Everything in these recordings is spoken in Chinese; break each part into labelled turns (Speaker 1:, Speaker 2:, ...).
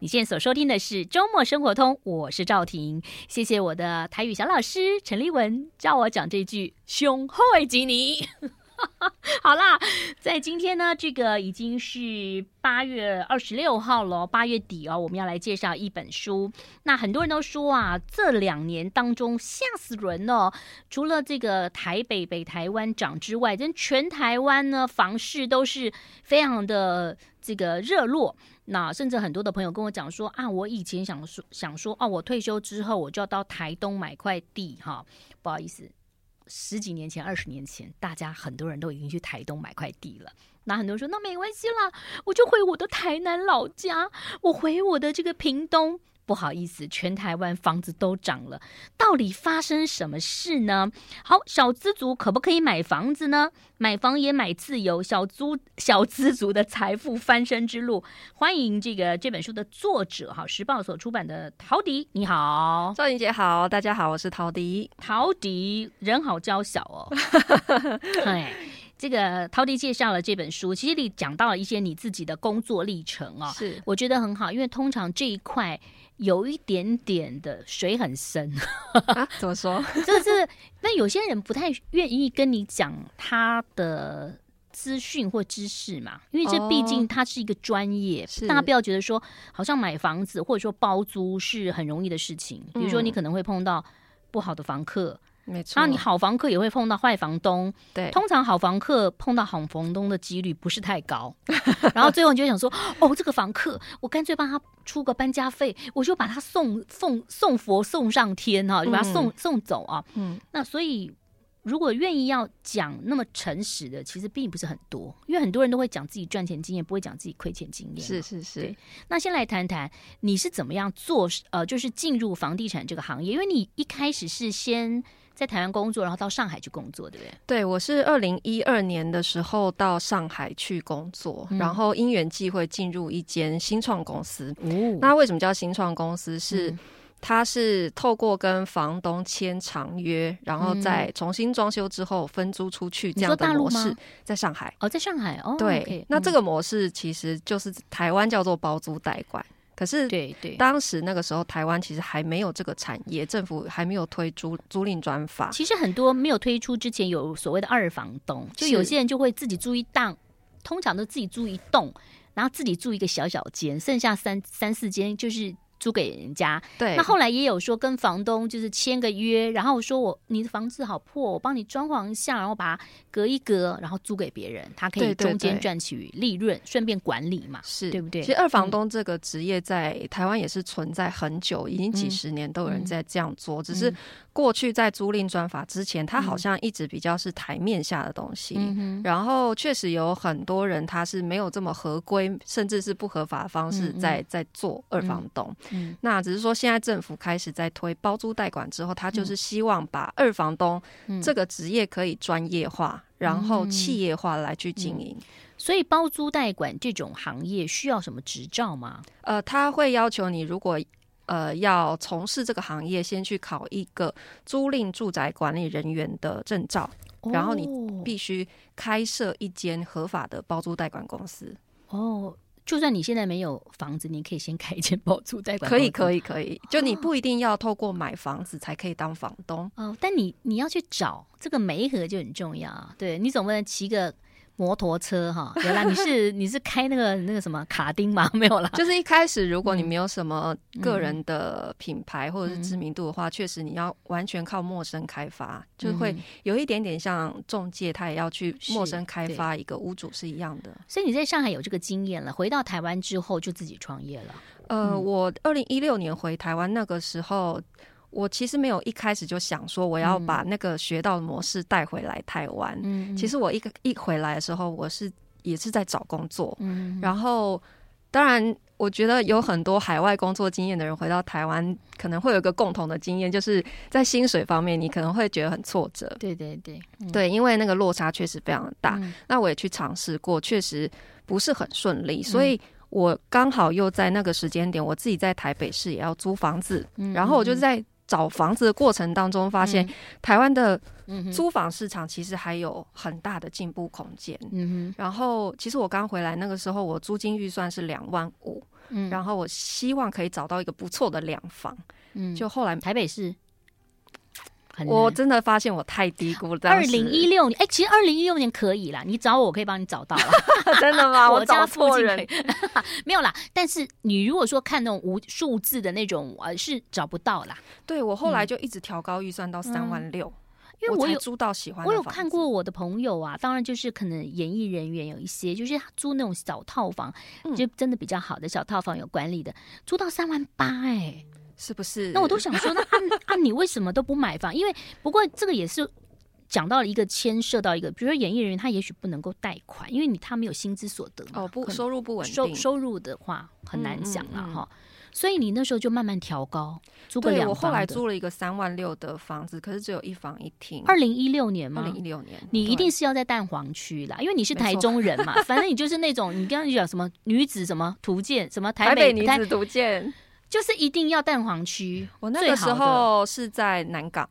Speaker 1: 你现在所收听的是《周末生活通》，我是赵婷。谢谢我的台语小老师陈立文教我讲这句“雄厚的吉尼”。好啦，在今天呢，这个已经是八月二十六号了，八月底哦，我们要来介绍一本书。那很多人都说啊，这两年当中吓死人了。除了这个台北、北台湾涨之外，真全台湾呢房市都是非常的这个热络。那甚至很多的朋友跟我讲说啊，我以前想说想说哦，我退休之后我就要到台东买块地哈，不好意思。十几年前、二十年前，大家很多人都已经去台东买块地了。那很多人说，那没关系啦，我就回我的台南老家，我回我的这个屏东。不好意思，全台湾房子都涨了，到底发生什么事呢？好，小资族可不可以买房子呢？买房也买自由，小资 小资族的财富翻身之路。欢迎这个这本书的作者哈，时报所出版的陶迪，你好，
Speaker 2: 赵婷姐好，大家好，我是陶迪。
Speaker 1: 陶迪人好娇小哦，哎，这个陶迪介绍了这本书，其实你讲到了一些你自己的工作历程啊、哦，
Speaker 2: 是
Speaker 1: 我觉得很好，因为通常这一块。有一点点的水很深，
Speaker 2: 啊、怎么说？
Speaker 1: 就是那有些人不太愿意跟你讲他的资讯或知识嘛，因为这毕竟他是一个专业，哦、大家不要觉得说好像买房子或者说包租是很容易的事情。比如说你可能会碰到不好的房客。
Speaker 2: 没错，
Speaker 1: 然后你好房客也会碰到坏房东，
Speaker 2: 对，
Speaker 1: 通常好房客碰到好房东的几率不是太高，然后最后你就想说，哦，这个房客，我干脆帮他出个搬家费，我就把他送送送佛送上天哈，就把他送、嗯、送走啊，嗯，那所以如果愿意要讲那么诚实的，其实并不是很多，因为很多人都会讲自己赚钱经验，不会讲自己亏钱经验，
Speaker 2: 是是是。
Speaker 1: 那先来谈谈你是怎么样做，呃，就是进入房地产这个行业，因为你一开始是先。在台湾工作，然后到上海去工作，对不对？
Speaker 2: 对，我是二零一二年的时候到上海去工作，嗯、然后因缘际会进入一间新创公司。哦、那为什么叫新创公司？是、嗯、它是透过跟房东签长约，然后再重新装修之后分租出去这样的模式，在上海
Speaker 1: 哦，在上海哦。
Speaker 2: 对
Speaker 1: ，okay,
Speaker 2: 那这个模式其实就是台湾叫做包租代管。可是，对对，当时那个时候台湾其实还没有这个产业，政府还没有推租租赁专法。
Speaker 1: 其实很多没有推出之前，有所谓的二房东，就有些人就会自己租一档，通常都自己租一栋，然后自己住一个小小间，剩下三三四间就是。租给人家，
Speaker 2: 对。
Speaker 1: 那后来也有说跟房东就是签个约，然后说我你的房子好破，我帮你装潢一下，然后把它隔一隔，然后租给别人，他可以中间赚取利润，对对对，顺便管理嘛，是对不对？
Speaker 2: 其实二房东这个职业在台湾也是存在很久，嗯、已经几十年都有人在这样做，嗯、只是过去在租赁专法之前，它好像一直比较是台面下的东西。嗯、然后确实有很多人他是没有这么合规，甚至是不合法的方式在、嗯、在做二房东。嗯，那只是说现在政府开始在推包租代管之后，他就是希望把二房东这个职业可以专业化，嗯、然后企业化来去经营。
Speaker 1: 所以包租代管这种行业需要什么执照吗？
Speaker 2: 呃，他会要求你如果呃要从事这个行业，先去考一个租赁住宅管理人员的证照，哦、然后你必须开设一间合法的包租代管公司。
Speaker 1: 哦。就算你现在没有房子，你可以先开一间包租代管。
Speaker 2: 可以，可以，可以。就你不一定要透过买房子才可以当房东
Speaker 1: 哦。但你你要去找这个媒合就很重要啊。对，你总不能骑个。摩托车哈，原来你是你是开那个那个什么卡丁吗？没有啦，
Speaker 2: 就是一开始如果你没有什么个人的品牌或者是知名度的话，确、嗯、实你要完全靠陌生开发，嗯、就会有一点点像中介，他也要去陌生开发一个屋主是一样的。
Speaker 1: 所以你在上海有这个经验了，回到台湾之后就自己创业了。
Speaker 2: 呃，嗯、我二零一六年回台湾那个时候。我其实没有一开始就想说我要把那个学到的模式带回来台湾。嗯，其实我一个一回来的时候，我是也是在找工作。嗯，然后当然，我觉得有很多海外工作经验的人回到台湾，可能会有一个共同的经验，就是在薪水方面，你可能会觉得很挫折。
Speaker 1: 对对对，嗯、
Speaker 2: 对，因为那个落差确实非常的大。嗯、那我也去尝试过，确实不是很顺利，所以我刚好又在那个时间点，我自己在台北市也要租房子，嗯、然后我就在。找房子的过程当中，发现台湾的租房市场其实还有很大的进步空间。嗯哼。然后，其实我刚回来那个时候，我租金预算是两万五。嗯，然后我希望可以找到一个不错的两房，嗯，就后来
Speaker 1: 台北市。
Speaker 2: 我真的发现我太低估了。
Speaker 1: 二零一六年，哎、欸，其实二零一六年可以啦，你找我，我可以帮你找到了。
Speaker 2: 真的吗？
Speaker 1: 我家附近可以 没有啦。但是你如果说看那种无数字的那种，呃，是找不到啦。
Speaker 2: 对，我后来就一直调高预算到三万六，因为我有租到喜欢的。
Speaker 1: 我有看过我的朋友啊，当然就是可能演艺人员有一些，就是租那种小套房，嗯、就真的比较好的小套房，有管理的，租到三万八，哎。
Speaker 2: 是不是？
Speaker 1: 那我都想说，那按 按，你为什么都不买房？因为不过这个也是讲到了一个牵涉到一个，比如说演艺人员，他也许不能够贷款，因为你他没有薪资所得
Speaker 2: 哦，不收入不稳定，
Speaker 1: 收收入的话很难讲了哈。所以你那时候就慢慢调高，租个两房。
Speaker 2: 我后来租了一个三万六的房子，可是只有一房一厅。
Speaker 1: 二零一六年吗？
Speaker 2: 二零一六年，
Speaker 1: 你一定是要在蛋黄区啦，因为你是台中人嘛。反正你就是那种，你刚刚讲什么女子什么图鉴，什么台北
Speaker 2: 女子图鉴。
Speaker 1: 就是一定要蛋黄区。
Speaker 2: 我那个时候是在南港，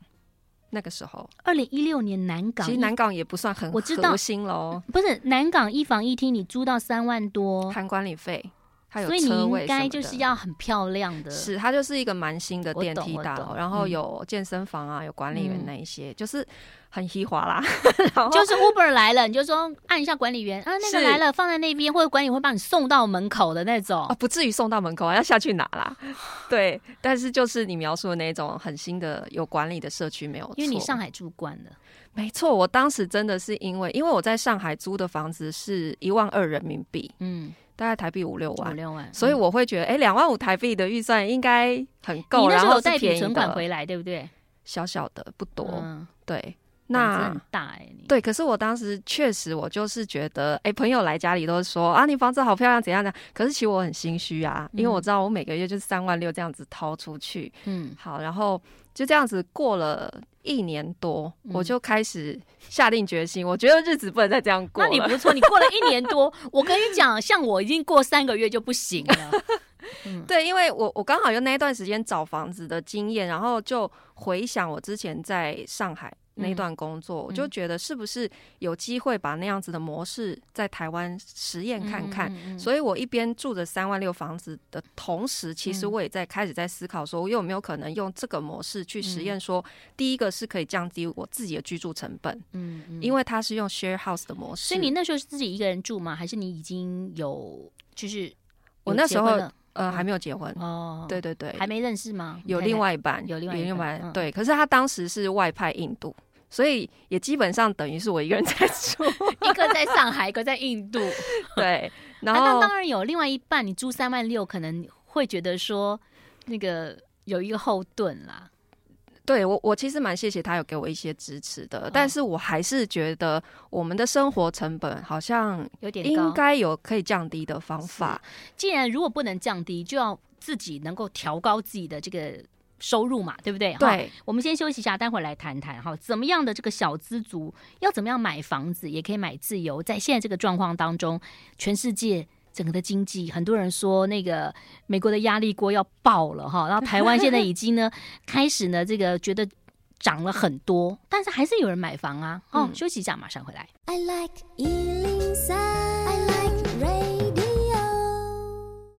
Speaker 2: 那个时候
Speaker 1: 二零一六年南港，
Speaker 2: 其实南港也不算很核心喽。
Speaker 1: 不是南港一房一厅，你租到三万多，
Speaker 2: 含管理费，还有
Speaker 1: 所以你应该就是要很漂亮的。
Speaker 2: 是，它就是一个蛮新的电梯大楼，然后有健身房啊，有管理员那一些，嗯、就是。很稀滑啦，
Speaker 1: 就是 Uber 来了，你就说按一下管理员啊，那个来了，放在那边，或者管理会帮你送到门口的那种
Speaker 2: 啊，不至于送到门口啊，要下去拿啦。对，但是就是你描述的那种很新的有管理的社区没有，
Speaker 1: 因为你上海住惯了，
Speaker 2: 没错，我当时真的是因为因为我在上海租的房子是一万二人民币，嗯，大概台币五六万，
Speaker 1: 五六万，
Speaker 2: 所以我会觉得哎，两万五台币的预算应该很够，你那
Speaker 1: 时候有带笔存款回来，对不对？
Speaker 2: 小小的不多，嗯、对。
Speaker 1: 那很大哎、欸，
Speaker 2: 对，可是我当时确实，我就是觉得，哎、欸，朋友来家里都说啊，你房子好漂亮，怎样的？可是其实我很心虚啊，因为我知道我每个月就是三万六这样子掏出去，嗯，好，然后就这样子过了一年多，嗯、我就开始下定决心，我觉得日子不能再这样过了。
Speaker 1: 那你不错，你过了一年多，我跟你讲，像我已经过三个月就不行了。
Speaker 2: 嗯、对，因为我我刚好有那一段时间找房子的经验，然后就回想我之前在上海。那段工作，我就觉得是不是有机会把那样子的模式在台湾实验看看。所以我一边住着三万六房子的同时，其实我也在开始在思考，说我有没有可能用这个模式去实验。说第一个是可以降低我自己的居住成本，嗯，因为它是用 share house 的模式。
Speaker 1: 所以你那时候是自己一个人住吗？还是你已经有就是
Speaker 2: 我那时候呃还没有结婚哦？对对对，
Speaker 1: 还没认识吗？
Speaker 2: 有另外一半，
Speaker 1: 有另外一半，
Speaker 2: 对。可是他当时是外派印度。所以也基本上等于是我一个人在住，
Speaker 1: 一个在上海，一个在印度。
Speaker 2: 对，然后、
Speaker 1: 啊、那当然有另外一半，你租三万六，可能会觉得说那个有一个后盾啦。
Speaker 2: 对我，我其实蛮谢谢他有给我一些支持的，哦、但是我还是觉得我们的生活成本好像有点应该有可以降低的方法。
Speaker 1: 既然如果不能降低，就要自己能够调高自己的这个。收入嘛，对不对？
Speaker 2: 对，
Speaker 1: 我们先休息一下，待会儿来谈谈哈，怎么样的这个小资族要怎么样买房子，也可以买自由。在现在这个状况当中，全世界整个的经济，很多人说那个美国的压力锅要爆了哈，然后台湾现在已经呢开始呢这个觉得涨了很多，但是还是有人买房啊。哦，休息一下，马上回来。I like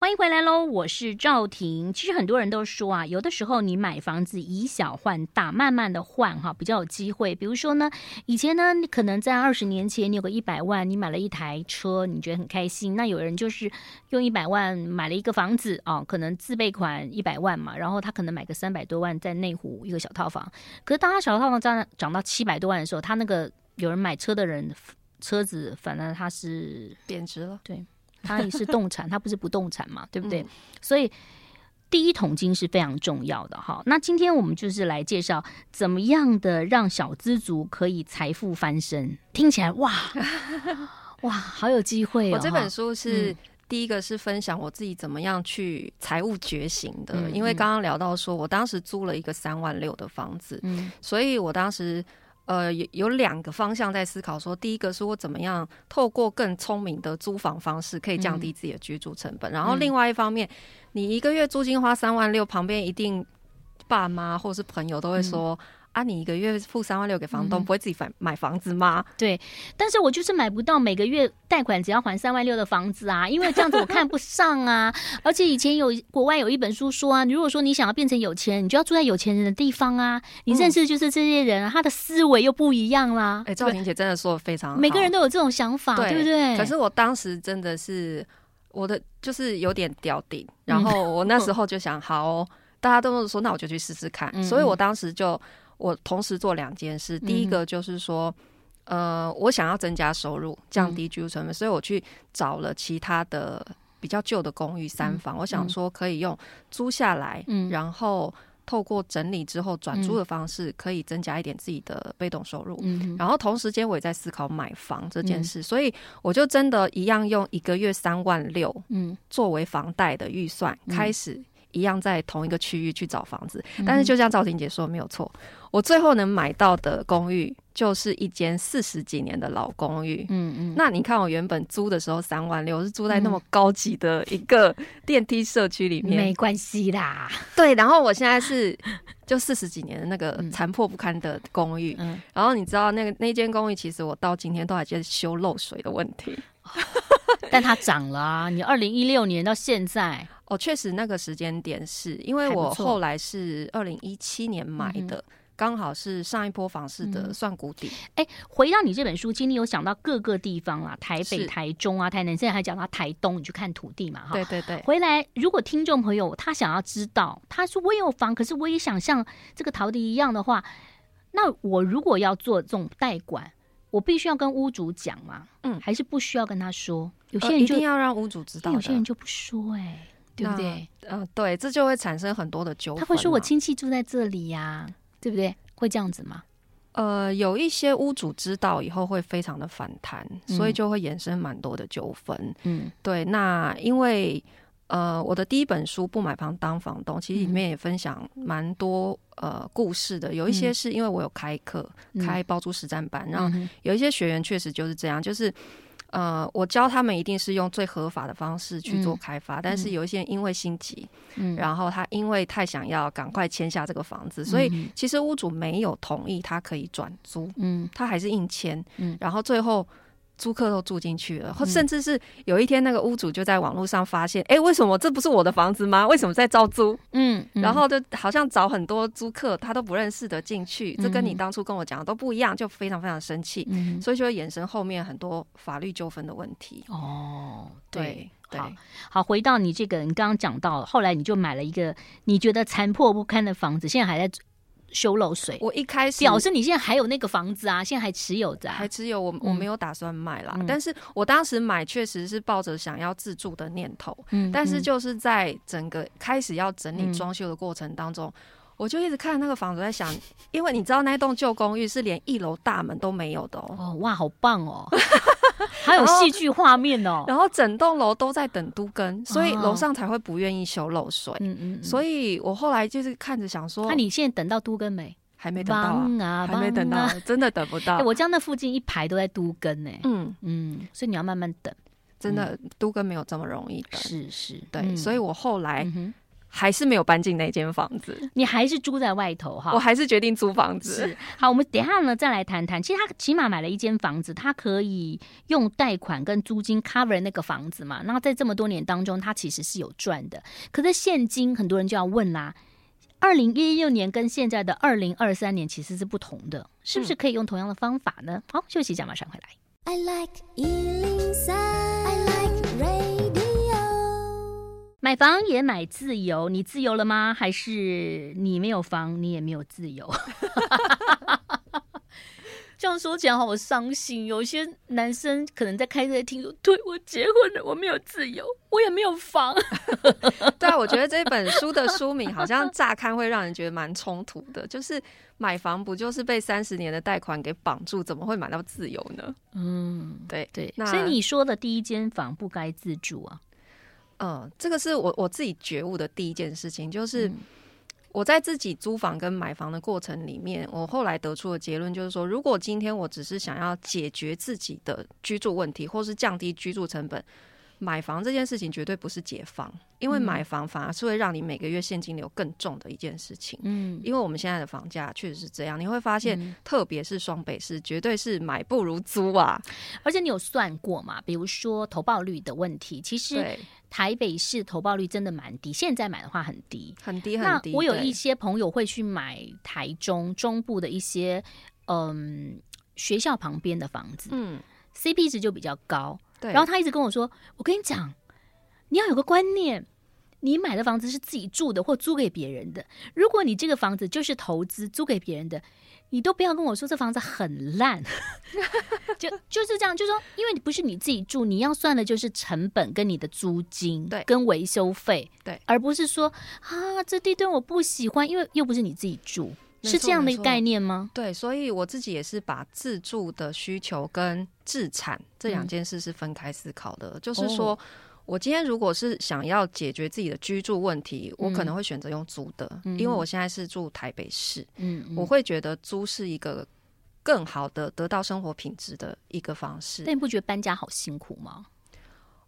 Speaker 1: 欢迎回来喽，我是赵婷。其实很多人都说啊，有的时候你买房子以小换大，慢慢的换哈，比较有机会。比如说呢，以前呢，你可能在二十年前，你有个一百万，你买了一台车，你觉得很开心。那有人就是用一百万买了一个房子啊，可能自备款一百万嘛，然后他可能买个三百多万在内湖一个小套房。可是当他小套房涨涨到七百多万的时候，他那个有人买车的人车子，反正他是
Speaker 2: 贬值了，
Speaker 1: 对。它也是动产，它不是不动产嘛，对不对？嗯、所以第一桶金是非常重要的哈。那今天我们就是来介绍怎么样的让小资族可以财富翻身。听起来哇 哇，好有机会哦！
Speaker 2: 我这本书是、嗯、第一个是分享我自己怎么样去财务觉醒的，嗯、因为刚刚聊到说我当时租了一个三万六的房子，嗯，所以我当时。呃，有有两个方向在思考，说第一个是我怎么样透过更聪明的租房方式可以降低自己的居住成本，嗯、然后另外一方面，你一个月租金花三万六，旁边一定爸妈或是朋友都会说、啊，你一个月付三万六给房东，不会自己买买房子吗？
Speaker 1: 对，但是我就是买不到每个月贷款只要还三万六的房子啊，因为这样子我看不上啊。而且以前有国外有一本书说啊，如果说你想要变成有钱人，你就要住在有钱人的地方啊。你认识的就是这些人，他的思维又不一样啦。
Speaker 2: 哎，赵婷姐真的说的非常好，
Speaker 1: 每个人都有这种想法，对不对？
Speaker 2: 可是我当时真的是我的就是有点吊顶，然后我那时候就想，好哦，大家都说，那我就去试试看。所以我当时就。我同时做两件事，第一个就是说，嗯、呃，我想要增加收入，降低居住成本，嗯、所以我去找了其他的比较旧的公寓三房，嗯、我想说可以用租下来，嗯、然后透过整理之后转租的方式，可以增加一点自己的被动收入。嗯、然后同时间我也在思考买房这件事，嗯、所以我就真的一样用一个月三万六，嗯，作为房贷的预算开始。一样在同一个区域去找房子，但是就像赵婷姐说没有错，我最后能买到的公寓就是一间四十几年的老公寓。嗯嗯，那你看我原本租的时候三万六，是住在那么高级的一个电梯社区里面，
Speaker 1: 没关系啦。
Speaker 2: 对，然后我现在是就四十几年的那个残破不堪的公寓，嗯。然后你知道那个那间公寓其实我到今天都还在修漏水的问题，
Speaker 1: 但它涨了啊！你二零一六年到现在。
Speaker 2: 哦，确实那个时间点是因为我后来是二零一七年买的，刚好是上一波房市的算谷底。
Speaker 1: 哎、欸，回到你这本书，今天有讲到各个地方啦，台北、台中啊、台南，现在还讲到台东，你去看土地嘛？哈，
Speaker 2: 对对对。
Speaker 1: 回来，如果听众朋友他想要知道，他说我有房，可是我也想像这个陶迪一样的话，那我如果要做这种代管，我必须要跟屋主讲吗？嗯，还是不需要跟他说？有些人
Speaker 2: 一定要让屋主知道，
Speaker 1: 有些人就不说、欸，哎。对不对？
Speaker 2: 嗯、呃，对，这就会产生很多的纠纷。
Speaker 1: 他会说：“我亲戚住在这里呀、啊，对不对？”会这样子吗？
Speaker 2: 呃，有一些屋主知道以后会非常的反弹，嗯、所以就会衍生蛮多的纠纷。嗯，对。那因为呃，我的第一本书《不买房当房东》，其实里面也分享蛮多呃故事的。有一些是因为我有开课，嗯、开包租实战班，嗯、然后有一些学员确实就是这样，就是。呃，我教他们一定是用最合法的方式去做开发，嗯、但是有一些人因为心急，嗯，然后他因为太想要赶快签下这个房子，嗯、所以其实屋主没有同意他可以转租，嗯，他还是硬签，嗯，然后最后。租客都住进去了，或甚至是有一天那个屋主就在网络上发现，哎、嗯欸，为什么这不是我的房子吗？为什么在招租？嗯，嗯，然后就好像找很多租客，他都不认识的进去，这跟你当初跟我讲的都不一样，就非常非常生气，嗯、所以就会衍生后面很多法律纠纷的问题。哦，对，对，
Speaker 1: 好，好，回到你这个，你刚刚讲到，后来你就买了一个你觉得残破不堪的房子，现在还在。修漏水，
Speaker 2: 我一开始
Speaker 1: 表示你现在还有那个房子啊，现在还持有着，
Speaker 2: 还持有我，我没有打算卖啦。但是我当时买确实是抱着想要自住的念头，嗯，但是就是在整个开始要整理装修的过程当中，我就一直看那个房子，在想，因为你知道那栋旧公寓是连一楼大门都没有的哦，
Speaker 1: 哇，好棒哦，还有戏剧画面哦，
Speaker 2: 然后整栋楼都在等都更，所以楼上才会不愿意修漏水，嗯嗯，所以我后来就是看着想说，
Speaker 1: 那你现在等到都更没？
Speaker 2: 还没等到啊，还没等到，真的等不到。
Speaker 1: 我家那附近一排都在都更呢，嗯。嗯，所以你要慢慢等，
Speaker 2: 真的都更没有这么容易的，
Speaker 1: 是是，
Speaker 2: 对，所以我后来。还是没有搬进那间房子，
Speaker 1: 你还是住在外头哈？
Speaker 2: 我还是决定租房子。
Speaker 1: 是，好，我们等一下呢再来谈谈。其实他起码买了一间房子，他可以用贷款跟租金 cover 那个房子嘛。那在这么多年当中，他其实是有赚的。可是现金很多人就要问啦：二零一六年跟现在的二零二三年其实是不同的，是不是可以用同样的方法呢？好，休息一下，马上回来。I like 买房也买自由，你自由了吗？还是你没有房，你也没有自由？这样说起来好伤心。有些男生可能在开车在听说，对，我结婚了，我没有自由，我也没有房。
Speaker 2: 对啊，我觉得这本书的书名好像乍看会让人觉得蛮冲突的，就是买房不就是被三十年的贷款给绑住，怎么会买到自由呢？嗯，对对。那
Speaker 1: 所以你说的第一间房不该自住啊？
Speaker 2: 嗯，这个是我我自己觉悟的第一件事情，就是我在自己租房跟买房的过程里面，我后来得出的结论就是说，如果今天我只是想要解决自己的居住问题，或是降低居住成本，买房这件事情绝对不是解放，因为买房反而是会让你每个月现金流更重的一件事情。嗯，因为我们现在的房价确实是这样，你会发现，嗯、特别是双北市，绝对是买不如租啊。
Speaker 1: 而且你有算过嘛？比如说投报率的问题，其实台北市投报率真的蛮低，现在买的话很低，
Speaker 2: 很低很低。
Speaker 1: 那我有一些朋友会去买台中中部的一些嗯学校旁边的房子，嗯，CP 值就比较高。对，然后他一直跟我说：“我跟你讲，你要有个观念，你买的房子是自己住的或租给别人的。如果你这个房子就是投资租给别人的，你都不要跟我说这房子很烂。就就是这样，就是说，因为你不是你自己住，你要算的就是成本跟你的租金，对，跟维修费，对，而不是说啊，这地段我不喜欢，因为又不是你自己住。”是这样的一个概念吗？
Speaker 2: 对，所以我自己也是把自住的需求跟自产这两件事是分开思考的。嗯、就是说，我今天如果是想要解决自己的居住问题，嗯、我可能会选择用租的，嗯、因为我现在是住台北市，嗯，嗯，我会觉得租是一个更好的得到生活品质的一个方式。
Speaker 1: 但你不觉得搬家好辛苦吗？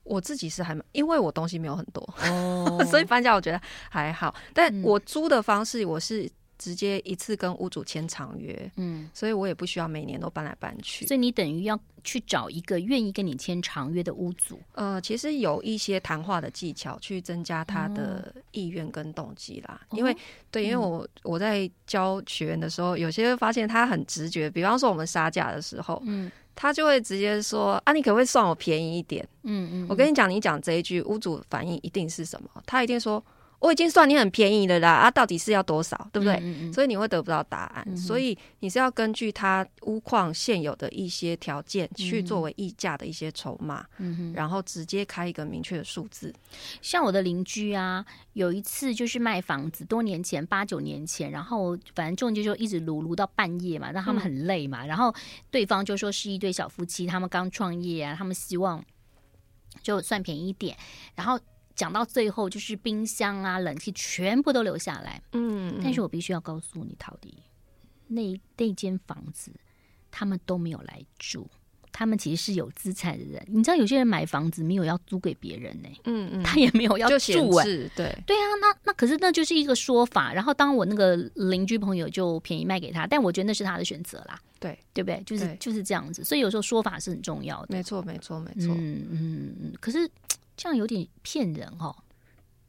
Speaker 2: 我自己是还因为我东西没有很多，哦、所以搬家我觉得还好。但我租的方式，我是。直接一次跟屋主签长约，嗯，所以我也不需要每年都搬来搬去。
Speaker 1: 所以你等于要去找一个愿意跟你签长约的屋主。
Speaker 2: 呃，其实有一些谈话的技巧去增加他的意愿跟动机啦。哦、因为对，因为我我在教学员的时候，有些发现他很直觉，比方说我们杀价的时候，嗯，他就会直接说啊，你可不可以算我便宜一点？嗯嗯，我跟你讲，你讲这一句，屋主反应一定是什么？他一定说。我已经算你很便宜了啦，啊，到底是要多少，对不对？嗯嗯嗯，所以你会得不到答案，嗯、所以你是要根据他屋况现有的一些条件去作为议价的一些筹码，然后直接开一个明确的数字。
Speaker 1: 像我的邻居啊，有一次就是卖房子，多年前八九年前，然后反正中介就一直卢卢到半夜嘛，让他们很累嘛，嗯、然后对方就说是一对小夫妻，他们刚创业啊，他们希望就算便宜一点，然后。讲到最后，就是冰箱啊、冷气全部都留下来。嗯，但是我必须要告诉你，陶迪，那那间房子他们都没有来住，他们其实是有资产的人。你知道，有些人买房子没有要租给别人呢、欸。嗯嗯，他也没有要住。对对啊，那那可是那就是一个说法。然后当我那个邻居朋友就便宜卖给他，但我觉得那是他的选择啦。对，对不对？就是就是这样子。所以有时候说法是很重要的。
Speaker 2: 没错，没错，没错。
Speaker 1: 嗯嗯嗯，可是。这样有点骗人哦。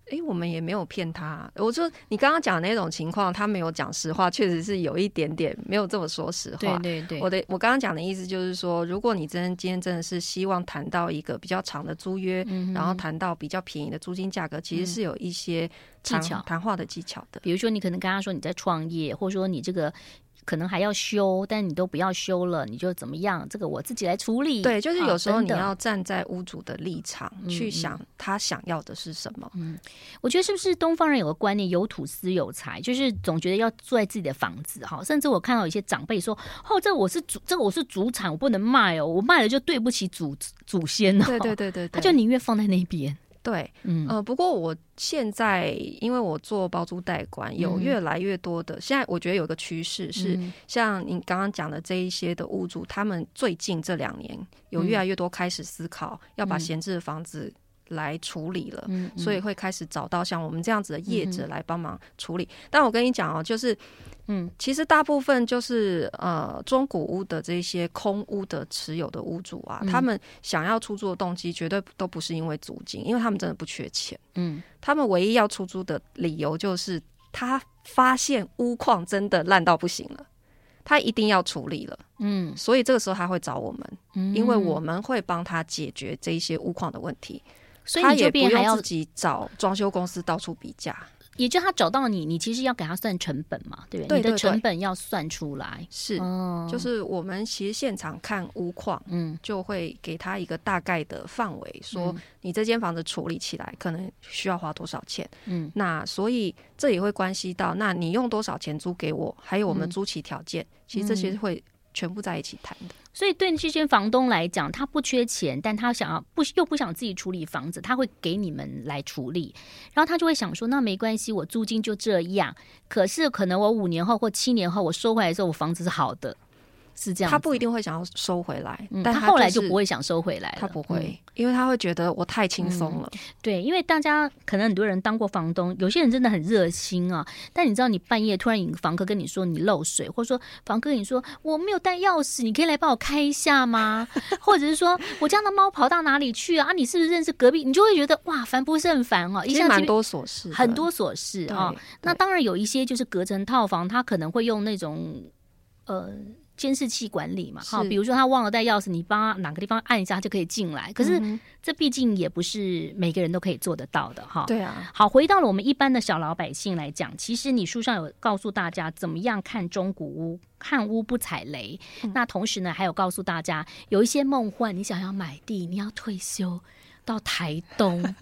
Speaker 2: 哎、欸，我们也没有骗他。我说你刚刚讲的那种情况，他没有讲实话，确实是有一点点没有这么说实话。
Speaker 1: 对对对，
Speaker 2: 我的我刚刚讲的意思就是说，如果你真今天真的是希望谈到一个比较长的租约，嗯、然后谈到比较便宜的租金价格，其实是有一些技巧谈话的技巧的。
Speaker 1: 比如说，你可能跟他说你在创业，或者说你这个。可能还要修，但你都不要修了，你就怎么样？这个我自己来处理。
Speaker 2: 对，就是有时候你要站在屋主的立场去想他想要的是什么。
Speaker 1: 嗯，我觉得是不是东方人有个观念，有土司有财，就是总觉得要住在自己的房子哈。甚至我看到一些长辈说：“哦，这我是祖，这个我是祖产，我不能卖哦，我卖了就对不起祖祖先哦。”对对对对，他就宁愿放在那边。
Speaker 2: 对，嗯。呃，不过我现在因为我做包租代管，有越来越多的，嗯、现在我觉得有一个趋势是，嗯、像你刚刚讲的这一些的屋主，他们最近这两年有越来越多开始思考要把闲置的房子来处理了，嗯、所以会开始找到像我们这样子的业者来帮忙处理。嗯、但我跟你讲哦，就是。嗯，其实大部分就是呃，中古屋的这些空屋的持有的屋主啊，嗯、他们想要出租的动机绝对都不是因为租金，因为他们真的不缺钱。嗯，他们唯一要出租的理由就是他发现屋况真的烂到不行了，他一定要处理了。嗯，所以这个时候他会找我们，嗯、因为我们会帮他解决这一些屋况的问题，所以他也不用自己找装修公司到处比价。
Speaker 1: 也就他找到你，你其实要给他算成本嘛，对不对？你的成本要算出来。
Speaker 2: 是，哦、就是我们其实现场看屋况，嗯，就会给他一个大概的范围，嗯、说你这间房子处理起来可能需要花多少钱。嗯，那所以这也会关系到，那你用多少钱租给我，还有我们租期条件，嗯、其实这些会全部在一起谈的。
Speaker 1: 所以对这些房东来讲，他不缺钱，但他想要不又不想自己处理房子，他会给你们来处理，然后他就会想说，那没关系，我租金就这样。可是可能我五年后或七年后我收回来的时候，我房子是好的，是这样，
Speaker 2: 他不一定会想要收回来，
Speaker 1: 嗯、
Speaker 2: 但他，
Speaker 1: 他后来就不会想收回来了。
Speaker 2: 他不会，嗯、因为他会觉得我太轻松了、嗯。
Speaker 1: 对，因为大家可能很多人当过房东，有些人真的很热心啊。但你知道，你半夜突然有房客跟你说你漏水，或者说房客跟你说我没有带钥匙，你可以来帮我开一下吗？或者是说我家的猫跑到哪里去啊？啊，你是不是认识隔壁？你就会觉得哇，烦不胜烦啊！一下
Speaker 2: 蛮多琐事，
Speaker 1: 很多琐事啊。那当然有一些就是隔层套房，他可能会用那种呃。监视器管理嘛，哈，比如说他忘了带钥匙，你帮他哪个地方按一下，他就可以进来。可是这毕竟也不是每个人都可以做得到的，哈。对啊。好，回到了我们一般的小老百姓来讲，其实你书上有告诉大家怎么样看中古屋，看屋不踩雷。嗯、那同时呢，还有告诉大家有一些梦幻，你想要买地，你要退休到台东。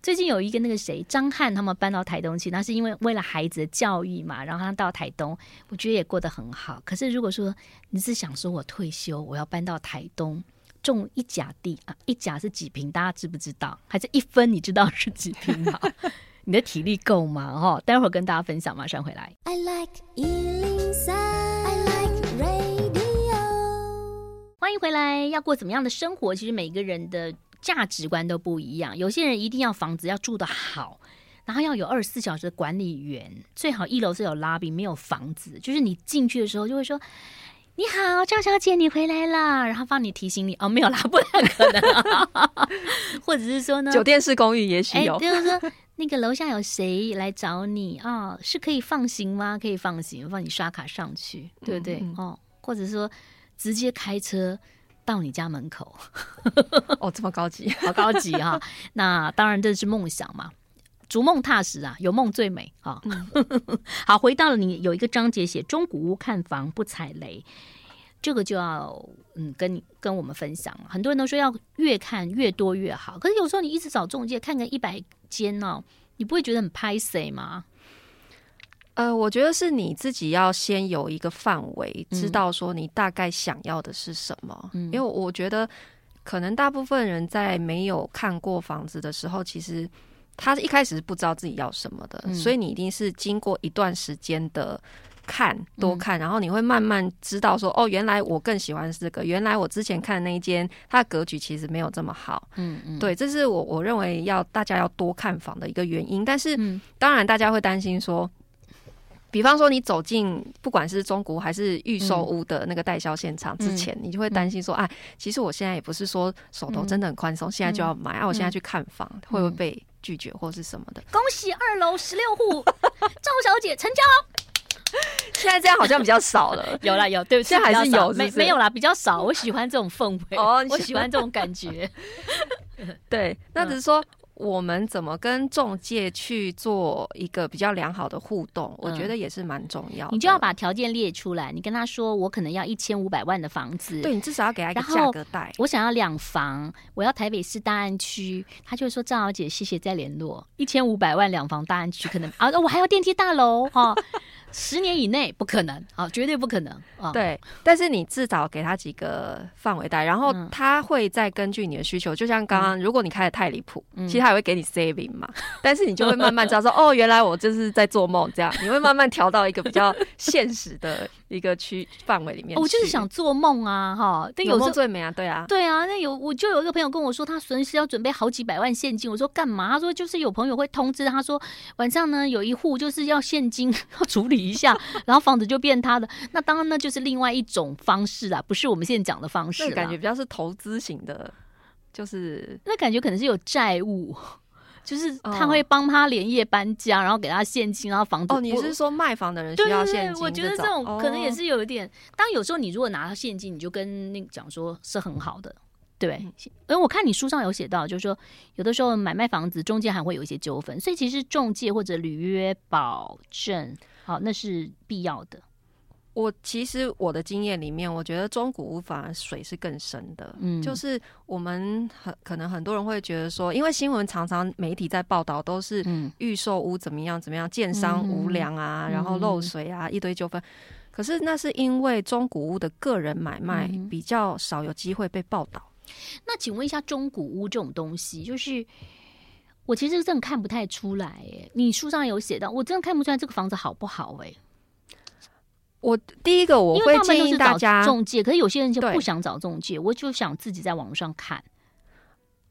Speaker 1: 最近有一个那个谁张翰他们搬到台东去，那是因为为了孩子的教育嘛，然后他到台东，我觉得也过得很好。可是如果说你是想说我退休，我要搬到台东种一甲地啊，一甲是几坪？大家知不知道？还是一分？你知道是几坪吗？你的体力够吗？哈，待会儿跟大家分享，马上回来。I like 103, I like radio。欢迎回来。要过怎么样的生活？其实每个人的。价值观都不一样，有些人一定要房子要住得好，然后要有二十四小时的管理员，最好一楼是有 lobby，没有房子，就是你进去的时候就会说：“你好，赵小姐，你回来啦。”然后帮你提醒你哦，没有啦，不太可能，或者是说呢，
Speaker 2: 酒店式公寓也许有，
Speaker 1: 欸、就是说那个楼下有谁来找你啊、哦？是可以放行吗？可以放行，帮你刷卡上去，对不对？嗯嗯哦，或者说直接开车。到你家门口，
Speaker 2: 哦，这么高级，
Speaker 1: 好高级哈、啊！那当然这是梦想嘛，逐梦踏实啊，有梦最美啊。嗯、好，回到了你有一个章节写中古屋看房不踩雷，这个就要嗯跟你跟我们分享。很多人都说要越看越多越好，可是有时候你一直找中介看个一百间哦，你不会觉得很拍谢吗？
Speaker 2: 呃，我觉得是你自己要先有一个范围，知道说你大概想要的是什么。嗯，因为我觉得可能大部分人在没有看过房子的时候，其实他一开始是不知道自己要什么的，嗯，所以你一定是经过一段时间的看，多看，然后你会慢慢知道说，哦，原来我更喜欢这个，原来我之前看的那一间，它的格局其实没有这么好。嗯嗯，对，这是我我认为要大家要多看房的一个原因。但是当然，大家会担心说。比方说，你走进不管是中古屋还是预售屋的那个代销现场之前，嗯、你就会担心说：“哎，其实我现在也不是说手头真的很宽松，嗯、现在就要买啊！我现在去看房，嗯、会不会被拒绝或是什么的？”
Speaker 1: 恭喜二楼十六户 赵小姐成交。
Speaker 2: 现在这样好像比较少了，
Speaker 1: 有啦有，对不起，
Speaker 2: 现在还是有是是，
Speaker 1: 没没有啦，比较少。我喜欢这种氛围，哦，我喜欢这种感觉。
Speaker 2: 对，那只是说。我们怎么跟中介去做一个比较良好的互动？嗯、我觉得也是蛮重要的。
Speaker 1: 你就要把条件列出来，你跟他说，我可能要一千五百万的房子，
Speaker 2: 对，你至少要给他一个价格带。
Speaker 1: 我想要两房，我要台北市大安区，他就会说：“赵小姐，谢谢再联络。”一千五百万两房大安区可能啊，我还要电梯大楼哈。哦十年以内不可能啊，绝对不可能啊！
Speaker 2: 对，但是你至少给他几个范围带，然后他会再根据你的需求，就像刚刚，如果你开的太离谱，嗯、其实他也会给你 saving 嘛。但是你就会慢慢知道说，哦，原来我就是在做梦，这样你会慢慢调到一个比较现实的一个区范围里面。
Speaker 1: 我就是想做梦啊，哈！但有
Speaker 2: 梦最美啊，对啊，
Speaker 1: 对啊。那有我就有一个朋友跟我说，他随时要准备好几百万现金。我说干嘛？他说就是有朋友会通知他说，晚上呢有一户就是要现金要处理。一下，然后房子就变他的。那当然，呢就是另外一种方式啊，不是我们现在讲的方式。那
Speaker 2: 感觉比较是投资型的，就是
Speaker 1: 那感觉可能是有债务，就是他会帮他连夜搬家，然后给他现金，然后房子。
Speaker 2: 哦，你是说卖房的人需要现金？
Speaker 1: 我觉得这种可能也是有一点。当有时候你如果拿到现金，你就跟那个讲说是很好的。对，因为我看你书上有写到，就是说有的时候买卖房子中间还会有一些纠纷，所以其实中介或者履约保证，好，那是必要的。
Speaker 2: 我其实我的经验里面，我觉得中古屋反而水是更深的。嗯，就是我们很可能很多人会觉得说，因为新闻常常媒体在报道都是预售屋怎么样怎么样，建商无良啊，嗯、然后漏水啊，嗯、一堆纠纷。可是那是因为中古屋的个人买卖比较少有机会被报道。
Speaker 1: 那请问一下，中古屋这种东西，就是我其实真的看不太出来。哎，你书上有写到，我真的看不出来这个房子好不好？哎，
Speaker 2: 我第一个我会建议大家
Speaker 1: 中介，可是有些人就不想找中介，我就想自己在网上看。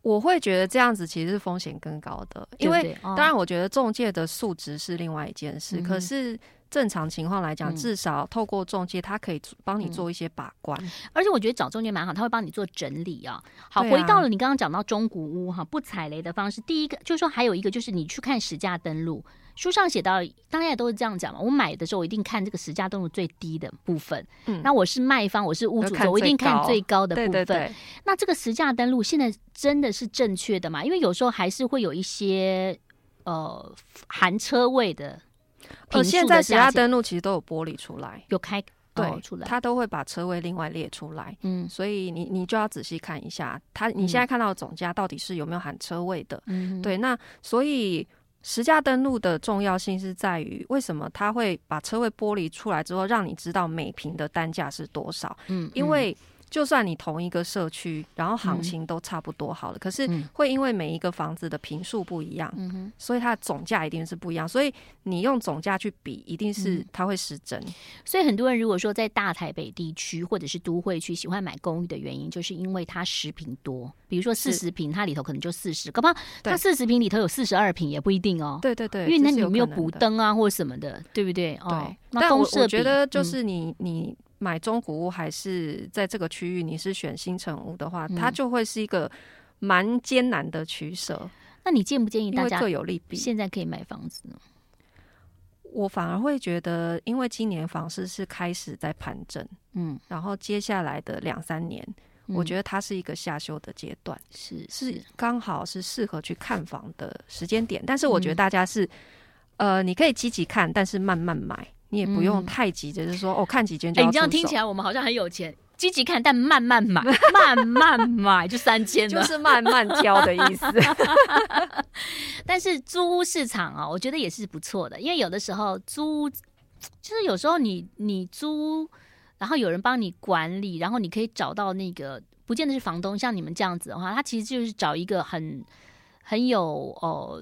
Speaker 2: 我会觉得这样子其实是风险更高的，因为当然我觉得中介的素质是另外一件事，可是。正常情况来讲，至少透过中介，他可以帮你做一些把关。嗯，
Speaker 1: 而且我觉得找中介蛮好，他会帮你做整理啊。好，回到了你刚刚讲到中古屋哈，不踩雷的方式，第一个就是说还有一个就是你去看实价登录，书上写到，大家也都是这样讲嘛。我买的时候我一定看这个实价登录最低的部分，嗯，那我是卖方，我是屋主，我一定看最高的部分。对对对。那这个实价登录现在真的是正确的吗？因为有时候还是会有一些呃含车位的。
Speaker 2: 呃，现在实价登录其实都有玻璃出来，
Speaker 1: 有开对、哦、出来，
Speaker 2: 他都会把车位另外列出来。嗯，所以你你就要仔细看一下，他你现在看到的总价到底是有没有含车位的？嗯，对。那所以实价登录的重要性是在于，为什么他会把车位剥离出来之后，让你知道每平的单价是多少？嗯，因为。就算你同一个社区，然后行情都差不多好了，嗯、可是会因为每一个房子的平数不一样，嗯、所以它的总价一定是不一样。所以你用总价去比，一定是它会失真。嗯、
Speaker 1: 所以很多人如果说在大台北地区或者是都会区喜欢买公寓的原因，就是因为它十平多，比如说四十平，它里头可能就四十，搞不好它四十平里头有四十二平也不一定哦。
Speaker 2: 对对对，
Speaker 1: 因为那里有没有补灯啊或者什么的，对不对？
Speaker 2: 对。哦、但我我觉得就是你、嗯、你。买中古屋还是在这个区域，你是选新城屋的话，嗯、它就会是一个蛮艰难的取舍。
Speaker 1: 那你建不建议大家
Speaker 2: 各有利弊？
Speaker 1: 现在可以买房子呢？
Speaker 2: 我反而会觉得，因为今年房市是开始在盘整，嗯，然后接下来的两三年，嗯、我觉得它是一个下修的阶段，是是刚好是适合去看房的时间点。但是我觉得大家是，嗯、呃，你可以积极看，但是慢慢买。你也不用太急着，就是说哦，看几间就。哎，
Speaker 1: 你这样听起来我们好像很有钱，积极看但慢慢买，慢慢买就三间，
Speaker 2: 就是慢慢挑的意思。
Speaker 1: 但是租屋市场啊，我觉得也是不错的，因为有的时候租，就是有时候你你租，然后有人帮你管理，然后你可以找到那个，不见得是房东，像你们这样子的话，他其实就是找一个很很有哦。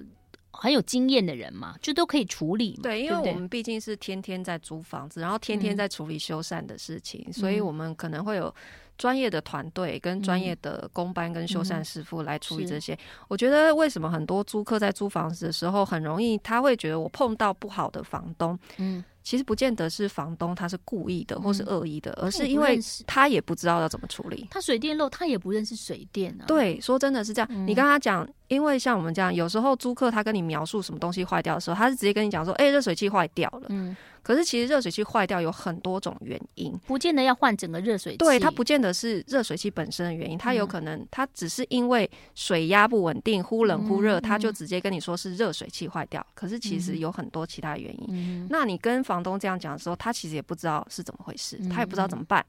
Speaker 1: 很有经验的人嘛，就都可以处理嘛。
Speaker 2: 对，因为我们毕竟是天天在租房子，然后天天在处理修缮的事情，嗯、所以我们可能会有专业的团队跟专业的工班跟修缮师傅来处理这些。嗯、我觉得为什么很多租客在租房子的时候很容易，他会觉得我碰到不好的房东，嗯。其实不见得是房东他是故意的或是恶意的，嗯、而是因为他也不知道要怎么处理。
Speaker 1: 他水电漏，他也不认识水电啊。
Speaker 2: 对，说真的是这样。嗯、你跟他讲，因为像我们这样，有时候租客他跟你描述什么东西坏掉的时候，他是直接跟你讲说：“哎、欸，热水器坏掉了。”嗯。可是其实热水器坏掉有很多种原因，
Speaker 1: 不见得要换整个热水器。
Speaker 2: 对，它不见得是热水器本身的原因，它有可能它只是因为水压不稳定，忽冷忽热，它就直接跟你说是热水器坏掉。可是其实有很多其他原因。那你跟房东这样讲的时候，他其实也不知道是怎么回事，他也不知道怎么办，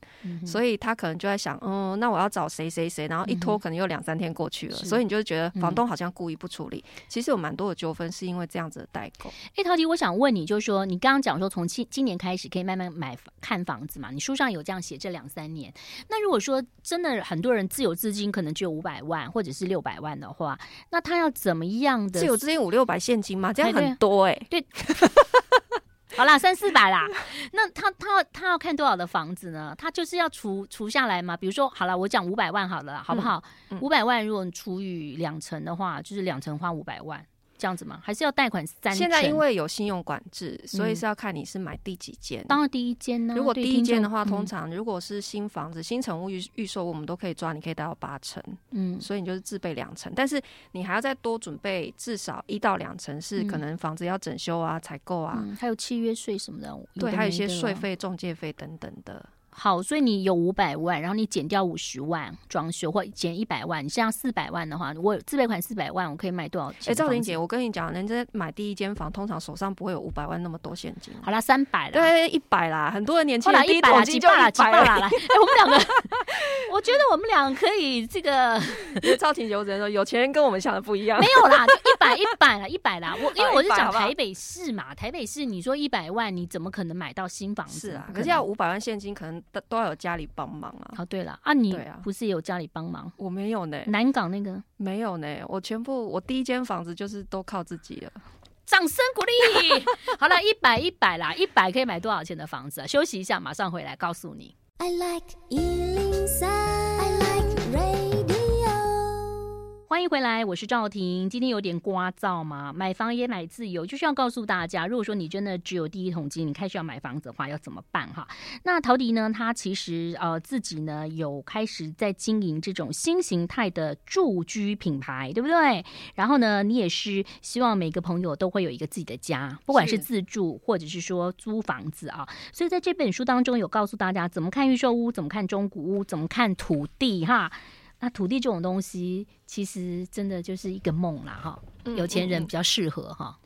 Speaker 2: 所以他可能就在想，嗯，那我要找谁谁谁，然后一拖可能又两三天过去了，所以你就觉得房东好像故意不处理。其实有蛮多的纠纷是因为这样子的代沟。
Speaker 1: 哎，陶迪，我想问你，就是说你刚刚讲说从今今年开始。可以慢慢买看房子嘛？你书上有这样写，这两三年。那如果说真的很多人自有资金可能只有五百万或者是六百万的话，那他要怎么样的？
Speaker 2: 自有资金五六百现金吗？这样很多哎、欸。对，
Speaker 1: 好啦，三四百啦。那他他他要看多少的房子呢？他就是要除除下来嘛？比如说，好了，我讲五百万好了，好不好？五百、嗯嗯、万如果除以两成的话，就是两成花五百万。这样子吗？还是要贷款三？
Speaker 2: 现在因为有信用管制，所以是要看你是买第几间。
Speaker 1: 当然第一间呢？
Speaker 2: 如果第一间的话，通常如果是新房子、新成屋预预售，我们都可以抓，你可以贷到八成。嗯，所以你就是自备两成，但是你还要再多准备至少一到两成，是可能房子要整修啊、采购啊，
Speaker 1: 还有契约税什么的。
Speaker 2: 对，还有一些税费、中介费等等的。
Speaker 1: 好，所以你有五百万，然后你减掉五十万装修，或减一百万，你现在四百万的话，我自备款四百万，我可以卖多少钱？
Speaker 2: 哎，赵婷姐，我跟你讲，人家买第一间房，通常手上不会有五百万那么多现金。
Speaker 1: 好啦，三百啦，
Speaker 2: 对，一百啦，很多人年轻人第一
Speaker 1: 桶金就一百啦。来，哎，我们两个，我觉得我们俩可以这个。
Speaker 2: 赵婷姐我只能说，有钱人跟我们想的不一样。
Speaker 1: 没有啦，就一百一百啦，一百啦。我因为我是讲台北市嘛，台北市你说一百万，你怎么可能买到新房子？
Speaker 2: 是啊，可是要五百万现金，可能都都要有家里。帮忙啊！
Speaker 1: 哦，对了啊，你不是也有家里帮忙？
Speaker 2: 我没有呢。
Speaker 1: 南港那个
Speaker 2: 没有呢，我全部我第一间房子就是都靠自己了。
Speaker 1: 掌声鼓励。好了，一百一百啦，一百可以买多少钱的房子啊？休息一下，马上回来告诉你。I like 欢迎回来，我是赵婷。今天有点聒噪嘛，买房也买自由，就是要告诉大家，如果说你真的只有第一桶金，你开始要买房子的话，要怎么办哈？那陶迪呢，他其实呃自己呢有开始在经营这种新形态的住居品牌，对不对？然后呢，你也是希望每个朋友都会有一个自己的家，不管是自住或者是说租房子啊。所以在这本书当中有告诉大家怎么看预售屋，怎么看中古屋，怎么看土地哈。那土地这种东西，其实真的就是一个梦啦，哈、嗯，有钱人比较适合哈、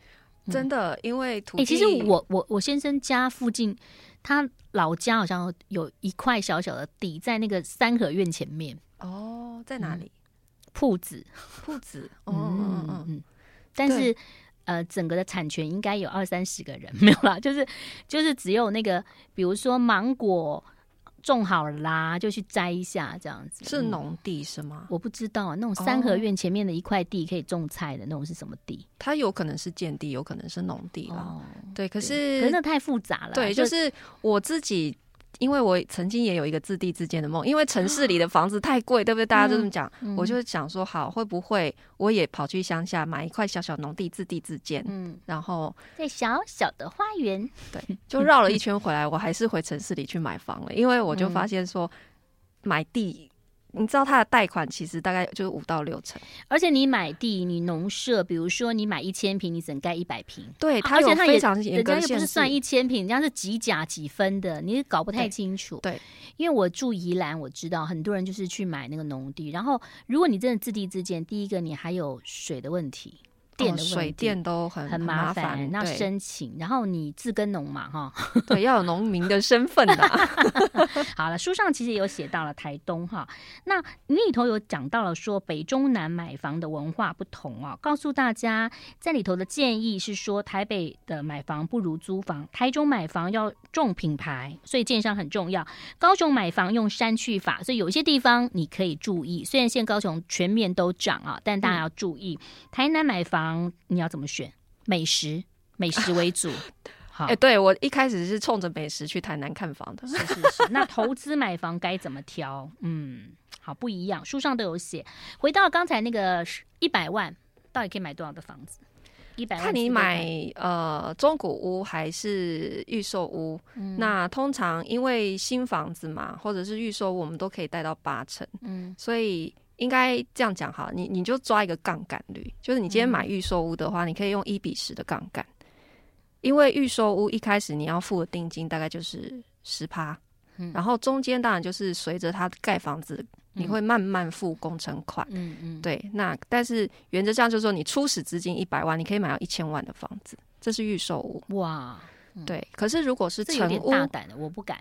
Speaker 2: 嗯。真的，因为土地，
Speaker 1: 欸、其实我我我先生家附近，他老家好像有一块小小的地，在那个三合院前面。
Speaker 2: 哦，在哪里？
Speaker 1: 铺、嗯、子，
Speaker 2: 铺子。哦嗯嗯嗯。
Speaker 1: 但是，呃，整个的产权应该有二三十个人，没有啦，就是就是只有那个，比如说芒果。种好了啦，就去摘一下，这样子
Speaker 2: 是农地是吗？
Speaker 1: 我不知道啊，那种三合院前面的一块地可以种菜的那种是什么地？
Speaker 2: 它有可能是建地，有可能是农地啦。哦，对，可是
Speaker 1: 可是那太复杂了。
Speaker 2: 对，就是我自己。因为我曾经也有一个自地自建的梦，因为城市里的 房子太贵，对不对？大家都这么讲，嗯，我就想说，好，会不会我也跑去乡下买一块小小农地自地自建？嗯，然后
Speaker 1: 在小小的花园，
Speaker 2: 对，就绕了一圈回来，我还是回城市里去买房了，因为我就发现说，买地。你知道它的贷款其实大概就是五到六成，
Speaker 1: 而且你买地，你农舍，比如说你买一千平，你只能盖一百平。
Speaker 2: 对，它有非常严格，
Speaker 1: 人家又不是算一千平，人家是几甲几分的，你搞不太清楚。
Speaker 2: 对，对，
Speaker 1: 因为我住宜兰，我知道很多人就是去买那个农地，然后如果你真的自地自建，第一个你还有水的问题。电
Speaker 2: 水电都很
Speaker 1: 很麻烦，那申请，然后你自耕农嘛，哈，
Speaker 2: 对，要有农民的身份的。
Speaker 1: 好了，书上其实也有写到了台东哈，那你里头有讲到了说北中南买房的文化不同啊，告诉大家在里头的建议是说，台北的买房不如租房，台中买房要重品牌，所以建商很重要。高雄买房用删去法，所以有些地方你可以注意，虽然现在高雄全面都涨啊，但大家要注意。嗯、台南买房。你要怎么选？美食，美食为主。好，哎、
Speaker 2: 欸，对，我一开始是冲着美食去台南看房的。
Speaker 1: 是是是。那投资买房该怎么挑？嗯，好，不一样，书上都有写。回到刚才那个一百万，到底可以买多少的房子？一百万，
Speaker 2: 看你买呃中古屋还是预售屋。嗯。那通常因为新房子嘛，或者是预售屋，我们都可以贷到八成。嗯，所以。应该这样讲哈，你你就抓一个杠杆率，就是你今天买预售屋的话，你可以用一比十的杠杆，因为预售屋一开始你要付的定金大概就是十趴，然后中间当然就是随着它盖房子，你会慢慢付工程款，嗯嗯，对，那但是原则上就是说，你初始资金一百万，你可以买到一千万的房子，这是预售屋，
Speaker 1: 哇，
Speaker 2: 对，可是如果是成
Speaker 1: 大胆的，我不敢。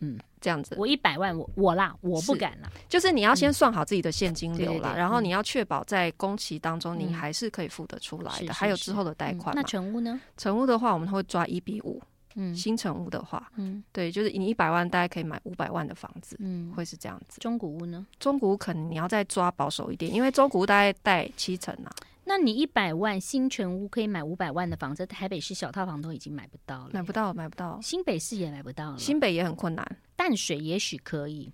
Speaker 2: 嗯，这样子，
Speaker 1: 我一百万，我我啦，我不敢啦。
Speaker 2: 就是你要先算好自己的现金流啦，嗯、然后你要确保在工期当中你还是可以付得出来的，嗯、还有之后的贷款、嗯。
Speaker 1: 那成屋呢？
Speaker 2: 成屋的话，我们会抓一比五。嗯，新成屋的话，嗯，对，就是你一百万大概可以买五百万的房子，嗯，会是这样子。
Speaker 1: 中古屋呢？
Speaker 2: 中古屋可能你要再抓保守一点，因为中古屋大概贷七成啊。
Speaker 1: 那你一百万新成屋可以买五百万的房子，台北市小套房都已经买不到了，
Speaker 2: 买不到，买不到。
Speaker 1: 新北市也买不到了，
Speaker 2: 新北也很困难。
Speaker 1: 淡水也许可以，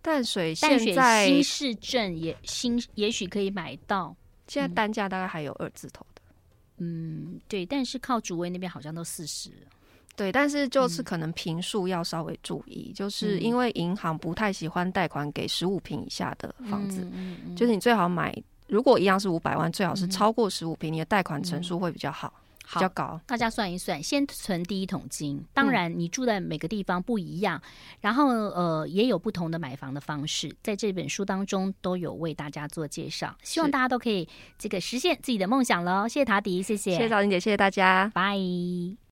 Speaker 2: 淡水现在
Speaker 1: 新市镇也新也许可以买到，
Speaker 2: 现在单价大概还有二字头的。
Speaker 1: 嗯，对，但是靠主位那边好像都四十。
Speaker 2: 对，但是就是可能平数要稍微注意，嗯，就是因为银行不太喜欢贷款给十五平以下的房子，嗯嗯，就是你最好买。如果一样是五百万，最好是超过十五平，你的贷款成数会比较好，嗯，比较高。
Speaker 1: 大家算一算，先存第一桶金。当然，你住在每个地方不一样，嗯，然后呃，也有不同的买房的方式，在这本书当中都有为大家做介绍。希望大家都可以这个实现自己的梦想喽！谢谢塔迪，谢谢，
Speaker 2: 谢谢赵玲姐，谢谢大家，
Speaker 1: 拜。